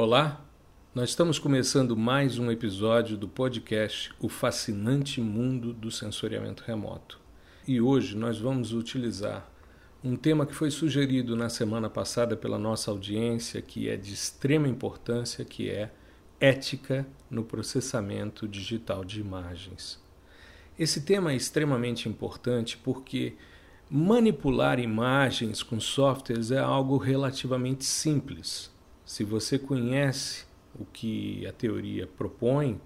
Olá, nós estamos começando mais um episódio do podcast O Fascinante Mundo do Sensoriamento Remoto. E hoje nós vamos utilizar um tema que foi sugerido na semana passada pela nossa audiência, que é de extrema importância, que é ética no processamento digital de imagens. Esse tema é extremamente importante porque manipular imagens com softwares é algo relativamente simples se você conhece o que a teoria propõe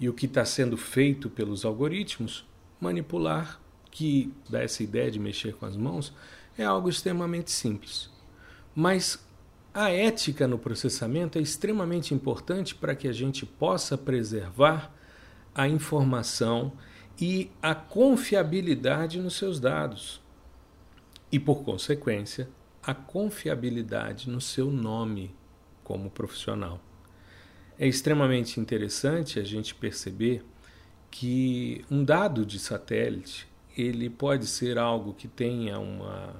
e o que está sendo feito pelos algoritmos, manipular, que dá essa ideia de mexer com as mãos, é algo extremamente simples. Mas a ética no processamento é extremamente importante para que a gente possa preservar a informação e a confiabilidade nos seus dados. E, por consequência, a confiabilidade no seu nome como profissional. É extremamente interessante a gente perceber que um dado de satélite ele pode ser algo que tenha uma,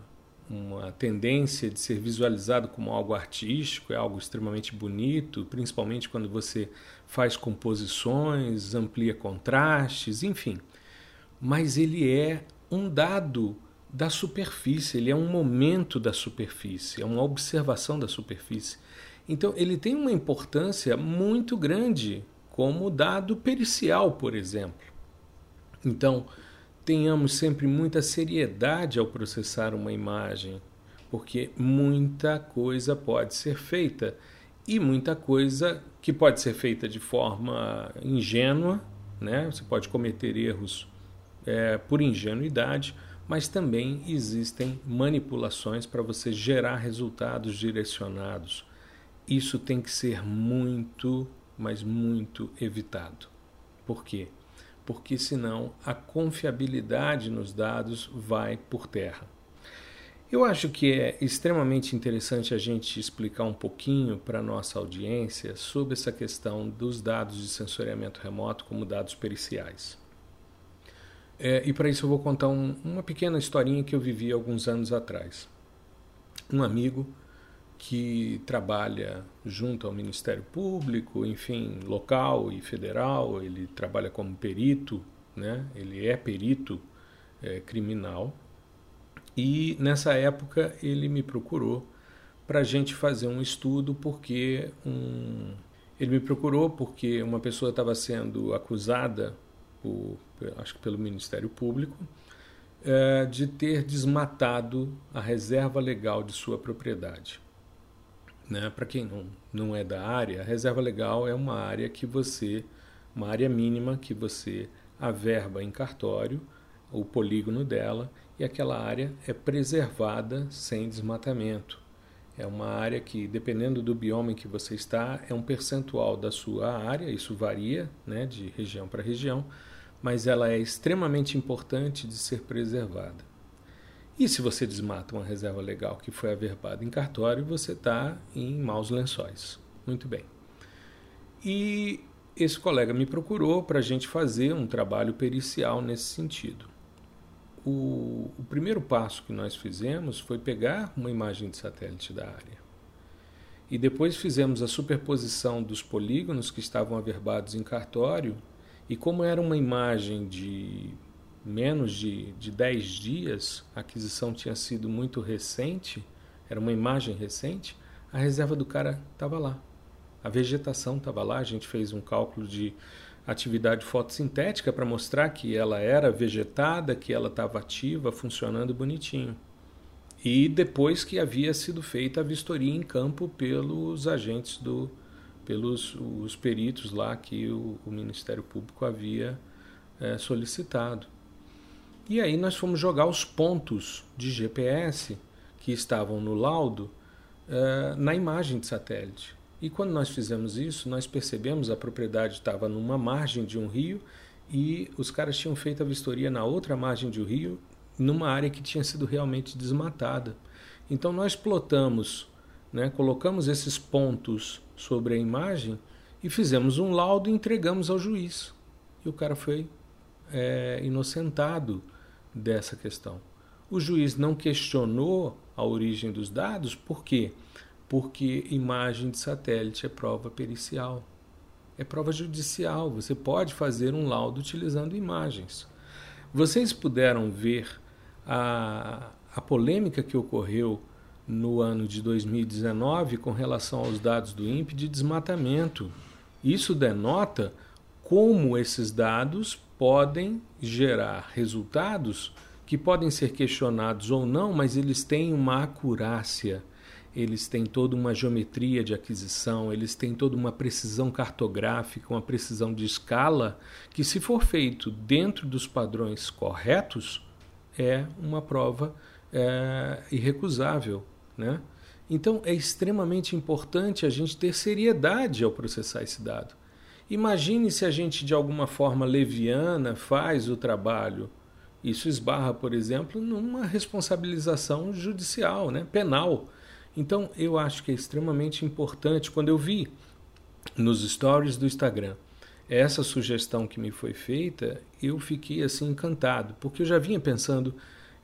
uma tendência de ser visualizado como algo artístico, é algo extremamente bonito, principalmente quando você faz composições, amplia contrastes, enfim. Mas ele é um dado da superfície, ele é um momento da superfície, é uma observação da superfície. Então, ele tem uma importância muito grande como dado pericial, por exemplo. Então, tenhamos sempre muita seriedade ao processar uma imagem, porque muita coisa pode ser feita e muita coisa que pode ser feita de forma ingênua, né? Você pode cometer erros é, por ingenuidade, mas também existem manipulações para você gerar resultados direcionados isso tem que ser muito, mas muito evitado. Por quê? Porque senão a confiabilidade nos dados vai por terra. Eu acho que é extremamente interessante a gente explicar um pouquinho para a nossa audiência sobre essa questão dos dados de sensoriamento remoto como dados periciais. É, e para isso eu vou contar um, uma pequena historinha que eu vivi alguns anos atrás. Um amigo que trabalha junto ao Ministério Público, enfim, local e federal, ele trabalha como perito, né? ele é perito é, criminal. E nessa época ele me procurou para a gente fazer um estudo, porque um, ele me procurou porque uma pessoa estava sendo acusada, por, acho que pelo Ministério Público, é, de ter desmatado a reserva legal de sua propriedade. Né? Para quem não, não é da área, a reserva legal é uma área que você, uma área mínima que você averba em cartório, o polígono dela, e aquela área é preservada sem desmatamento. É uma área que, dependendo do bioma em que você está, é um percentual da sua área, isso varia né, de região para região, mas ela é extremamente importante de ser preservada. E se você desmata uma reserva legal que foi averbada em cartório, você está em maus lençóis. Muito bem. E esse colega me procurou para a gente fazer um trabalho pericial nesse sentido. O, o, primeiro passo que nós fizemos foi pegar uma imagem de satélite da área. E depois fizemos a superposição dos polígonos que estavam averbados em cartório, e como era uma imagem de menos de, de 10 dias, a aquisição tinha sido muito recente, era uma imagem recente, a reserva do cara estava lá. A vegetação estava lá, a gente fez um cálculo de atividade fotossintética para mostrar que ela era vegetada, que ela estava ativa, funcionando bonitinho. E depois que havia sido feita a vistoria em campo pelos agentes do pelos os peritos lá que o, o Ministério Público havia é, solicitado. E aí nós fomos jogar os pontos de GPS que estavam no laudo uh, na imagem de satélite. E quando nós fizemos isso, nós percebemos a propriedade estava numa margem de um rio e os caras tinham feito a vistoria na outra margem de um rio, numa área que tinha sido realmente desmatada. Então nós plotamos, né, colocamos esses pontos sobre a imagem e fizemos um laudo e entregamos ao juiz. E o cara foi é, inocentado dessa questão. O juiz não questionou a origem dos dados, por quê? porque imagem de satélite é prova pericial. É prova judicial. Você pode fazer um laudo utilizando imagens. Vocês puderam ver a, a polêmica que ocorreu no ano de 2019 com relação aos dados do INPE de desmatamento. Isso denota como esses dados podem gerar resultados que podem ser questionados ou não, mas eles têm uma acurácia, eles têm toda uma geometria de aquisição, eles têm toda uma precisão cartográfica, uma precisão de escala, que, se for feito dentro dos padrões corretos, é uma prova é, irrecusável. Né? Então, é extremamente importante a gente ter seriedade ao processar esse dado. Imagine se a gente, de alguma forma leviana, faz o trabalho. Isso esbarra, por exemplo, numa responsabilização judicial, né? penal. Então, eu acho que é extremamente importante. Quando eu vi nos stories do Instagram essa sugestão que me foi feita, eu fiquei assim encantado, porque eu já vinha pensando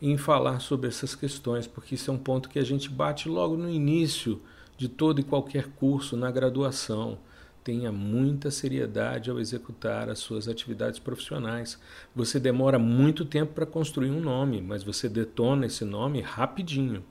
em falar sobre essas questões, porque isso é um ponto que a gente bate logo no início de todo e qualquer curso na graduação tenha muita seriedade ao executar as suas atividades profissionais. Você demora muito tempo para construir um nome, mas você detona esse nome rapidinho.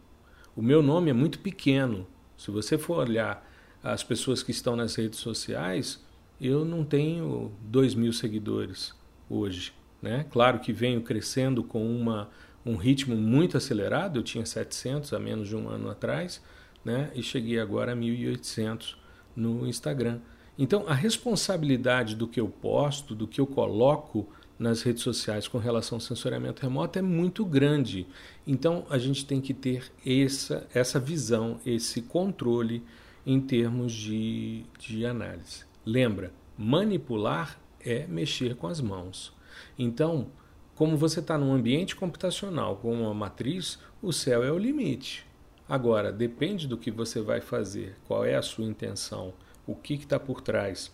O meu nome é muito pequeno. Se você for olhar as pessoas que estão nas redes sociais, eu não tenho dois mil seguidores hoje. Né? Claro que venho crescendo com uma, um ritmo muito acelerado, eu tinha 700 há menos de um ano atrás, né? e cheguei agora a 1.800 no Instagram. Então, a responsabilidade do que eu posto, do que eu coloco nas redes sociais com relação ao sensoriamento remoto é muito grande. Então, a gente tem que ter essa, essa visão, esse controle em termos de, de análise. Lembra, manipular é mexer com as mãos. Então, como você está num ambiente computacional com uma matriz, o céu é o limite. Agora, depende do que você vai fazer, qual é a sua intenção o que está por trás.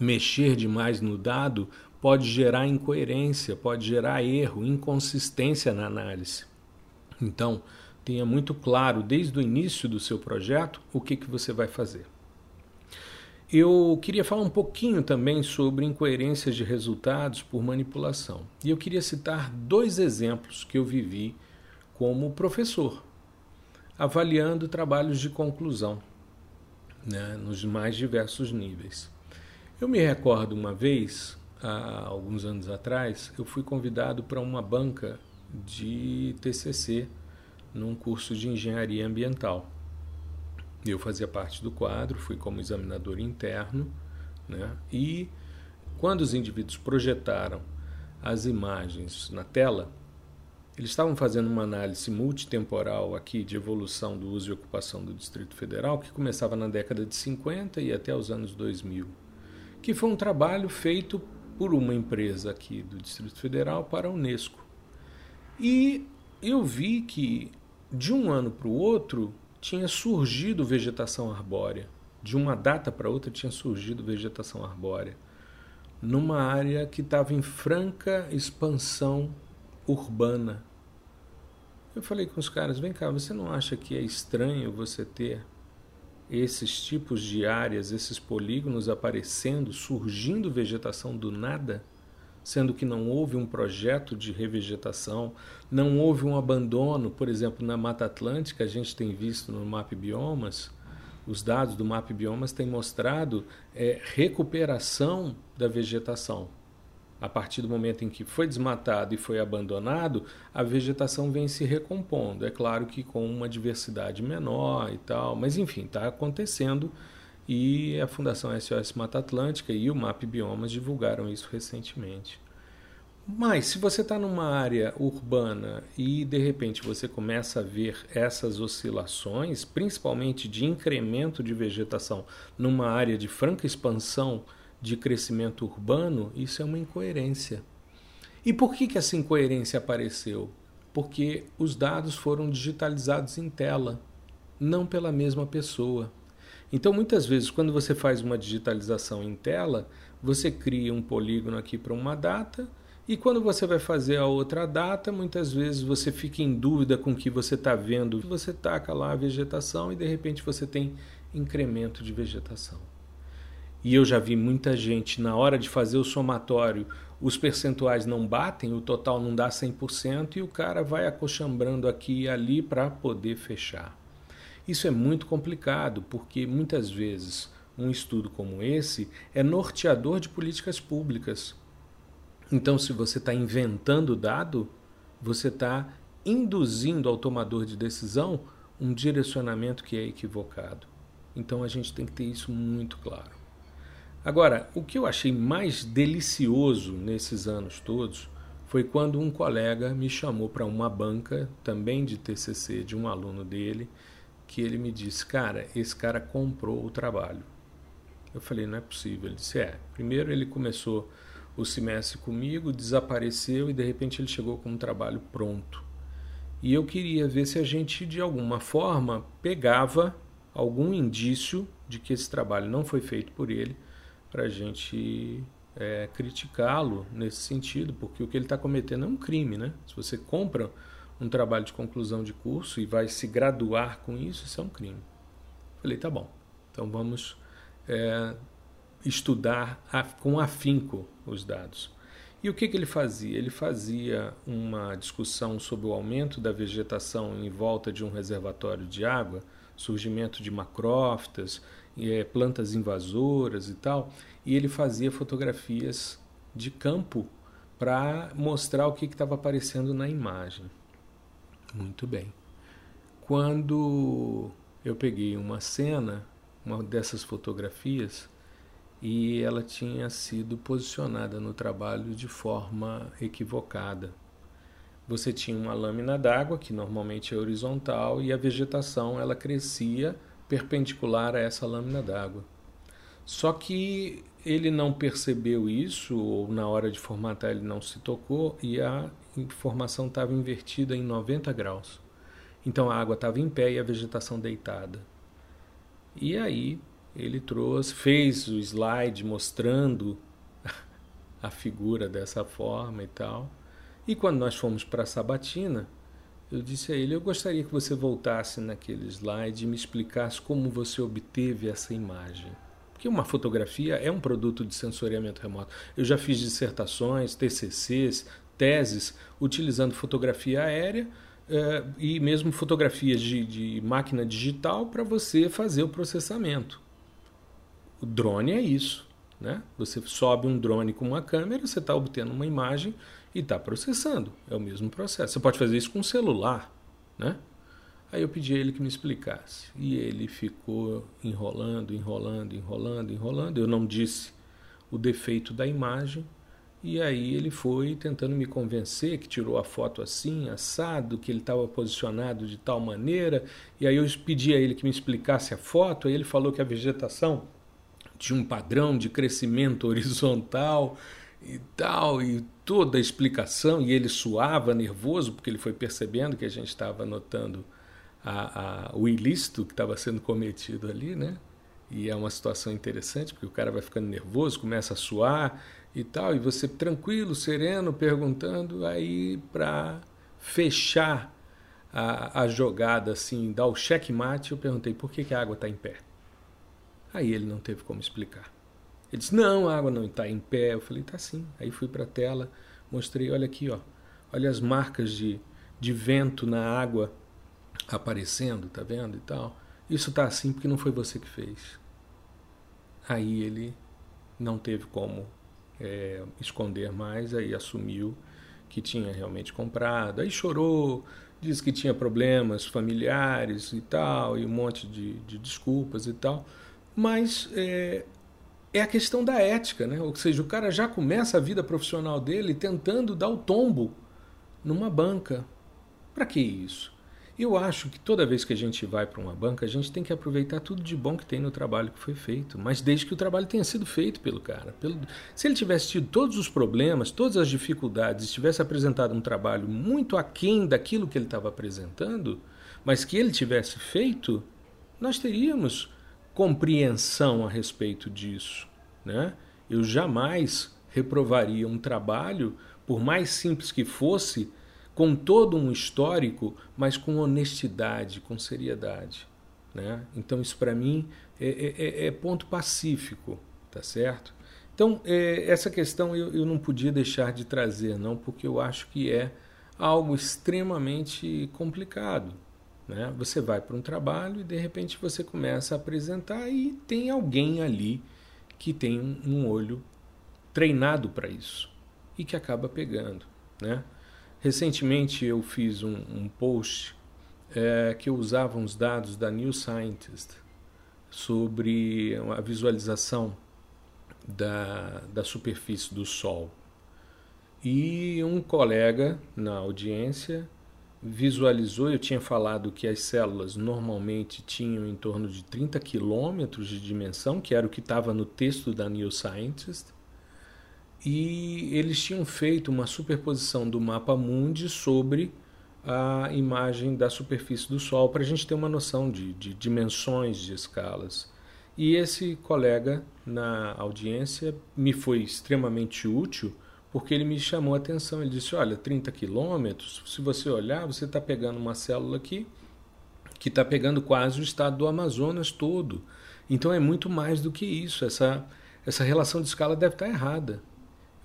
Mexer demais no dado pode gerar incoerência, pode gerar erro, inconsistência na análise. Então, tenha muito claro desde o início do seu projeto o que, que você vai fazer. Eu queria falar um pouquinho também sobre incoerências de resultados por manipulação. E eu queria citar dois exemplos que eu vivi como professor, avaliando trabalhos de conclusão né, nos mais diversos níveis. Eu me recordo uma vez, há alguns anos atrás, eu fui convidado para uma banca de TCC num curso de engenharia ambiental. Eu fazia parte do quadro, fui como examinador interno, né? e quando os indivíduos projetaram as imagens na tela, eles estavam fazendo uma análise multitemporal aqui de evolução do uso e ocupação do Distrito Federal, que começava na década de 50 e até os anos 2000, que foi um trabalho feito por uma empresa aqui do Distrito Federal para a Unesco. E eu vi que de um ano para o outro tinha surgido vegetação arbórea. De uma data para outra tinha surgido vegetação arbórea. Numa área que estava em franca expansão urbana. Eu falei com os caras: vem cá, você não acha que é estranho você ter esses tipos de áreas, esses polígonos aparecendo, surgindo vegetação do nada? Sendo que não houve um projeto de revegetação, não houve um abandono, por exemplo, na Mata Atlântica, a gente tem visto no MAP Biomas, os dados do MAP Biomas têm mostrado é, recuperação da vegetação a partir do momento em que foi desmatado e foi abandonado, a vegetação vem se recompondo. É claro que com uma diversidade menor e tal, mas enfim, está acontecendo e a Fundação SOS Mata Atlântica e o MAP Biomas divulgaram isso recentemente. Mas se você está numa área urbana e de repente você começa a ver essas oscilações, principalmente de incremento de vegetação numa área de franca expansão, de crescimento urbano, isso é uma incoerência. E por que, que essa incoerência apareceu? Porque os dados foram digitalizados em tela, não pela mesma pessoa. Então, muitas vezes, quando você faz uma digitalização em tela, você cria um polígono aqui para uma data E quando você vai fazer a outra data, muitas vezes você fica em dúvida com o que você está vendo. Você taca lá a vegetação e de repente você tem incremento de vegetação. E eu já vi muita gente, na hora de fazer o somatório, os percentuais não batem, o total não dá 100% e o cara vai acochambrando aqui e ali para poder fechar. Isso é muito complicado, porque muitas vezes um estudo como esse é norteador de políticas públicas. Então, se você está inventando dado, você está induzindo ao tomador de decisão um direcionamento que é equivocado. Então, a gente tem que ter isso muito claro. Agora, o que eu achei mais delicioso nesses anos todos foi quando um colega me chamou para uma banca, também de TCC, de um aluno dele, que ele me disse: Cara, esse cara comprou o trabalho. Eu falei: Não é possível. Ele disse: É. Primeiro ele começou o semestre comigo, desapareceu e de repente ele chegou com um trabalho pronto. E eu queria ver se a gente de alguma forma pegava algum indício de que esse trabalho não foi feito por ele para a gente é, criticá-lo nesse sentido, porque o que ele está cometendo é um crime, né? Se você compra um trabalho de conclusão de curso e vai se graduar com isso, isso é um crime. Falei, tá bom, então vamos é, estudar com afinco os dados. E o que, que ele fazia? Ele fazia uma discussão sobre o aumento da vegetação em volta de um reservatório de água, surgimento de macrófitas, é, plantas invasoras e tal, e ele fazia fotografias de campo para mostrar o que estava aparecendo na imagem. Muito bem. Quando eu peguei uma cena, uma dessas fotografias, e ela tinha sido posicionada no trabalho de forma equivocada. Você tinha uma lâmina d'água que normalmente é horizontal e a vegetação ela crescia perpendicular a essa lâmina d'água. Só que ele não percebeu isso ou na hora de formatar ele não se tocou e a informação estava invertida em 90 graus. Então a água estava em pé e a vegetação deitada. E aí ele trouxe, fez o slide mostrando a figura dessa forma e tal. E quando nós fomos para Sabatina, eu disse a ele: Eu gostaria que você voltasse naquele slide e me explicasse como você obteve essa imagem. Porque uma fotografia é um produto de sensoriamento remoto. Eu já fiz dissertações, TCCs, teses utilizando fotografia aérea eh, e mesmo fotografias de, de máquina digital para você fazer o processamento. O drone é isso. Né? Você sobe um drone com uma câmera, você está obtendo uma imagem e está processando. É o mesmo processo. Você pode fazer isso com um celular. Né? Aí eu pedi a ele que me explicasse. E ele ficou enrolando, enrolando, enrolando, enrolando. Eu não disse o defeito da imagem. E aí ele foi tentando me convencer que tirou a foto assim, assado, que ele estava posicionado de tal maneira. E aí eu pedi a ele que me explicasse a foto. Aí ele falou que a vegetação tinha um padrão de crescimento horizontal e tal, e toda a explicação. E ele suava nervoso porque ele foi percebendo que a gente estava notando a, a, o ilícito que estava sendo cometido ali, né? E é uma situação interessante porque o cara vai ficando nervoso, começa a suar e tal, e você tranquilo, sereno, perguntando, aí para fechar a, a, jogada, assim, dar o checkmate, eu perguntei por que, que a água está em pé. Aí ele não teve como explicar. Ele disse, não, a água não está em pé. Eu falei, tá sim. Aí fui para a tela, mostrei, olha aqui, ó, olha as marcas de, de vento na água aparecendo, tá vendo e tal. Isso tá assim porque não foi você que fez. Aí ele não teve como é, esconder mais, aí assumiu que tinha realmente comprado, aí chorou, disse que tinha problemas familiares e tal, e um monte de, de desculpas e tal, mas é, é a questão da ética, né? ou seja, o cara já começa a vida profissional dele tentando dar o tombo numa banca. Para que isso? Eu acho que toda vez que a gente vai para uma banca, a gente tem que aproveitar tudo de bom que tem no trabalho que foi feito, mas desde que o trabalho tenha sido feito pelo cara. Pelo... Se ele tivesse tido todos os problemas, todas as dificuldades, tivesse apresentado um trabalho muito aquém daquilo que ele estava apresentando, mas que ele tivesse feito, nós teríamos compreensão a respeito disso. Né? Eu jamais reprovaria um trabalho por mais simples que fosse, com todo um histórico, mas com honestidade, com seriedade. Né? Então, isso para mim é, é, é, é, ponto pacífico, tá certo? Então, é, essa questão eu, eu não podia deixar de trazer, não, porque eu acho que é algo extremamente complicado. Né? Você vai para um trabalho e de repente você começa a apresentar e tem alguém ali que tem um olho treinado para isso e que acaba pegando. Né? Recentemente eu fiz um, um post é, que eu usava uns dados da New Scientist sobre a visualização da, da superfície do Sol. E um colega na audiência visualizou, eu tinha falado que as células normalmente tinham em torno de 30 quilômetros de dimensão, que era o que estava no texto da New Scientist, e eles tinham feito uma superposição do mapa mundi sobre a imagem da superfície do Sol, para a gente ter uma noção de, de dimensões de escalas. E esse colega na audiência me foi extremamente útil porque ele me chamou a atenção. Ele disse: Olha, 30 quilômetros, se você olhar, você está pegando uma célula aqui que está pegando quase o estado do Amazonas todo. Então é muito mais do que isso. Essa, essa relação de escala deve estar tá errada. Eu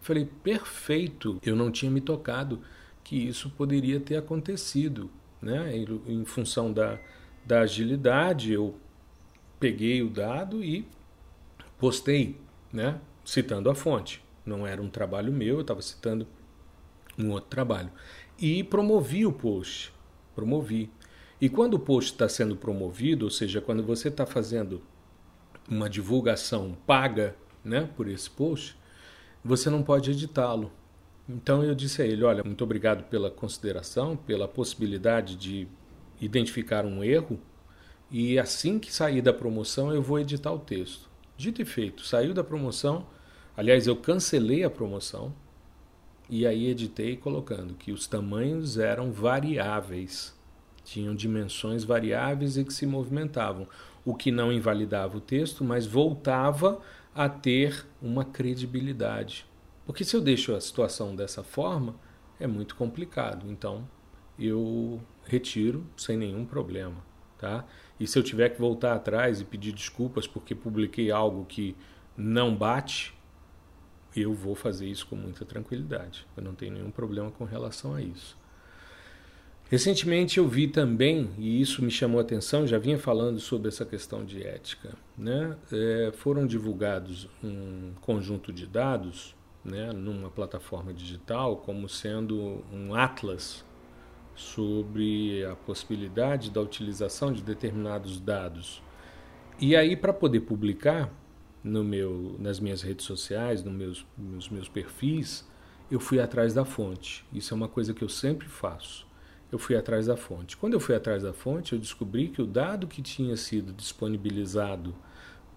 falei: Perfeito, eu não tinha me tocado que isso poderia ter acontecido. Né? Em, em função da, da agilidade, eu peguei o dado e postei, né? citando a fonte. Não era um trabalho meu, eu estava citando um outro trabalho. E promovi o post. Promovi. E quando o post está sendo promovido, ou seja, quando você está fazendo uma divulgação paga né, por esse post, você não pode editá-lo. Então eu disse a ele: Olha, muito obrigado pela consideração, pela possibilidade de identificar um erro e assim que sair da promoção eu vou editar o texto. Dito e feito, saiu da promoção, aliás, eu cancelei a promoção e aí editei colocando que os tamanhos eram variáveis, tinham dimensões variáveis e que se movimentavam, o que não invalidava o texto, mas voltava a ter uma credibilidade. Porque se eu deixo a situação dessa forma, é muito complicado. Então, eu retiro sem nenhum problema, tá? E se eu tiver que voltar atrás e pedir desculpas porque publiquei algo que não bate, eu vou fazer isso com muita tranquilidade. Eu não tenho nenhum problema com relação a isso. Recentemente eu vi também, e isso me chamou a atenção, já vinha falando sobre essa questão de ética, né? É, foram divulgados um conjunto de dados né, numa plataforma digital como sendo um atlas sobre a possibilidade da utilização de determinados dados. E aí, para poder publicar no meu, nas minhas redes sociais, no meus, nos meus perfis, eu fui atrás da fonte. Isso é uma coisa que eu sempre faço. Eu fui atrás da fonte. Quando eu fui atrás da fonte, eu descobri que o dado que tinha sido disponibilizado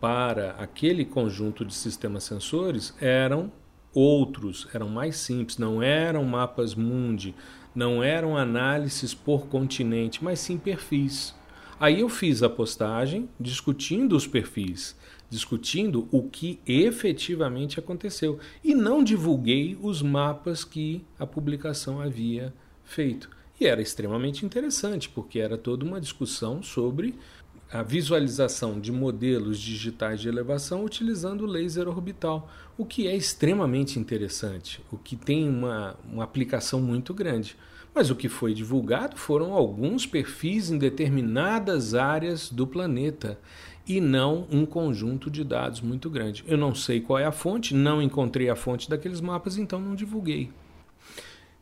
para aquele conjunto de sistemas sensores eram outros, eram mais simples, não eram mapas mundi, não eram análises por continente, mas sim perfis. Aí eu fiz a postagem discutindo os perfis, discutindo o que efetivamente aconteceu e não divulguei os mapas que a publicação havia feito. E era extremamente interessante, porque era toda uma discussão sobre a visualização de modelos digitais de elevação utilizando laser orbital, o que é extremamente interessante, o que tem uma, uma aplicação muito grande. Mas o que foi divulgado foram alguns perfis em determinadas áreas do planeta e não um conjunto de dados muito grande. Eu não sei qual é a fonte, não encontrei a fonte daqueles mapas, então não divulguei.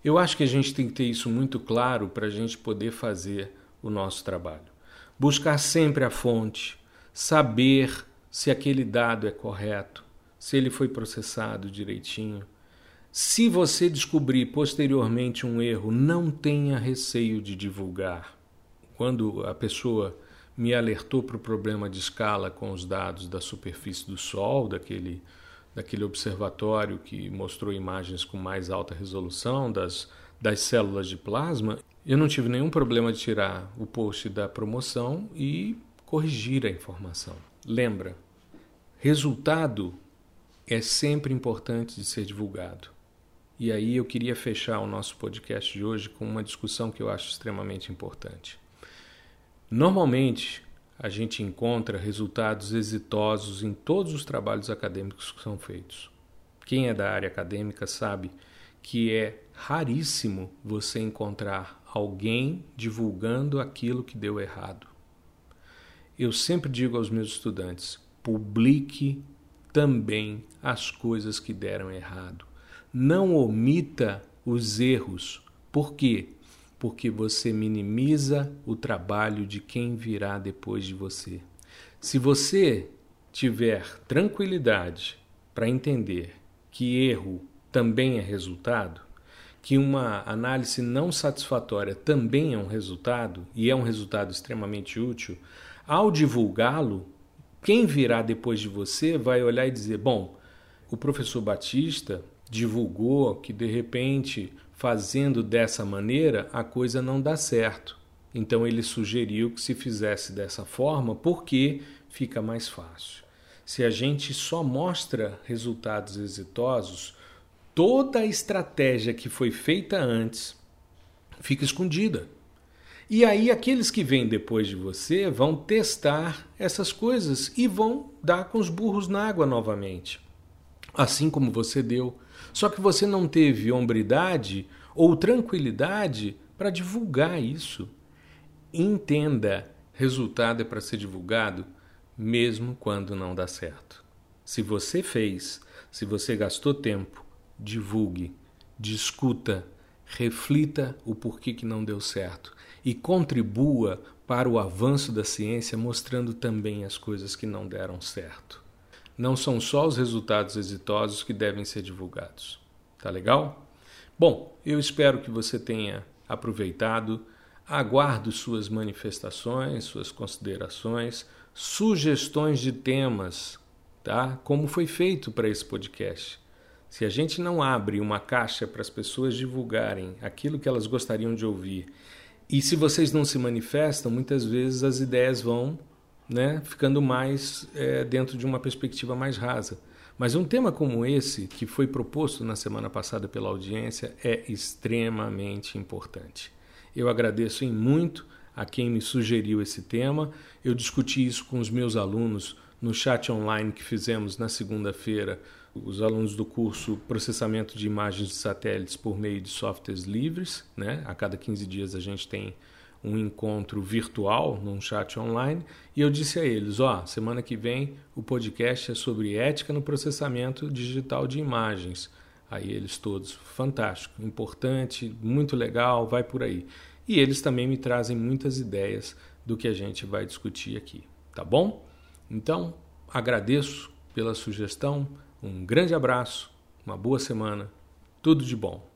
Eu acho que a gente tem que ter isso muito claro para a gente poder fazer o nosso trabalho buscar sempre a fonte, saber se aquele dado é correto, se ele foi processado direitinho. Se você descobrir posteriormente um erro, não tenha receio de divulgar. Quando a pessoa me alertou para o problema de escala com os dados da superfície do Sol, daquele, daquele observatório que mostrou imagens com mais alta resolução das, das células de plasma, eu não tive nenhum problema de tirar o post da promoção e corrigir a informação. Lembra, resultado é sempre importante de ser divulgado. E aí eu queria fechar o nosso podcast de hoje com uma discussão que eu acho extremamente importante. Normalmente, a gente encontra resultados exitosos em todos os trabalhos acadêmicos que são feitos. Quem é da área acadêmica sabe que é raríssimo você encontrar alguém divulgando aquilo que deu errado. Eu sempre digo aos meus estudantes: publique também as coisas que deram errado. Não omita os erros. Por quê? Porque você minimiza o trabalho de quem virá depois de você. Se você tiver tranquilidade para entender que erro também é resultado, que uma análise não satisfatória também é um resultado e é um resultado extremamente útil, ao divulgá-lo, quem virá depois de você vai olhar e dizer: bom, o professor Batista divulgou que de repente, fazendo dessa maneira, a coisa não dá certo. Então ele sugeriu que se fizesse dessa forma porque fica mais fácil. Se a gente só mostra resultados exitosos, toda a estratégia que foi feita antes fica escondida. E aí aqueles que vêm depois de você vão testar essas coisas e vão dar com os burros na água novamente. Assim como você deu. Só que você não teve hombridade ou tranquilidade para divulgar isso. Entenda, resultado é para ser divulgado mesmo quando não dá certo. Se você fez, se você gastou tempo, divulgue, discuta, reflita o porquê que não deu certo e contribua para o avanço da ciência mostrando também as coisas que não deram certo. Não são só os resultados exitosos que devem ser divulgados. Tá legal? Bom, eu espero que você tenha aproveitado. Aguardo suas manifestações, suas considerações, sugestões de temas, tá? Como foi feito para esse podcast. Se a gente não abre uma caixa para as pessoas divulgarem aquilo que elas gostariam de ouvir, e se vocês não se manifestam, muitas vezes as ideias vão né, ficando mais é, dentro de uma perspectiva mais rasa. Mas um tema como esse, que foi proposto na semana passada pela audiência, é extremamente importante. Eu agradeço em muito a quem me sugeriu esse tema. Eu discuti isso com os meus alunos no chat online que fizemos na segunda-feira os alunos do curso Processamento de Imagens de Satélites por meio de softwares livres. Né? A cada 15 dias a gente tem um encontro virtual num chat online e eu disse a eles, ó, oh, semana que vem o podcast é sobre ética no processamento digital de imagens. Aí eles todos, fantástico, importante, muito legal, vai por aí. E eles também me trazem muitas ideias do que a gente vai discutir aqui, tá bom? Então, agradeço pela sugestão, um grande abraço, uma boa semana, tudo de bom.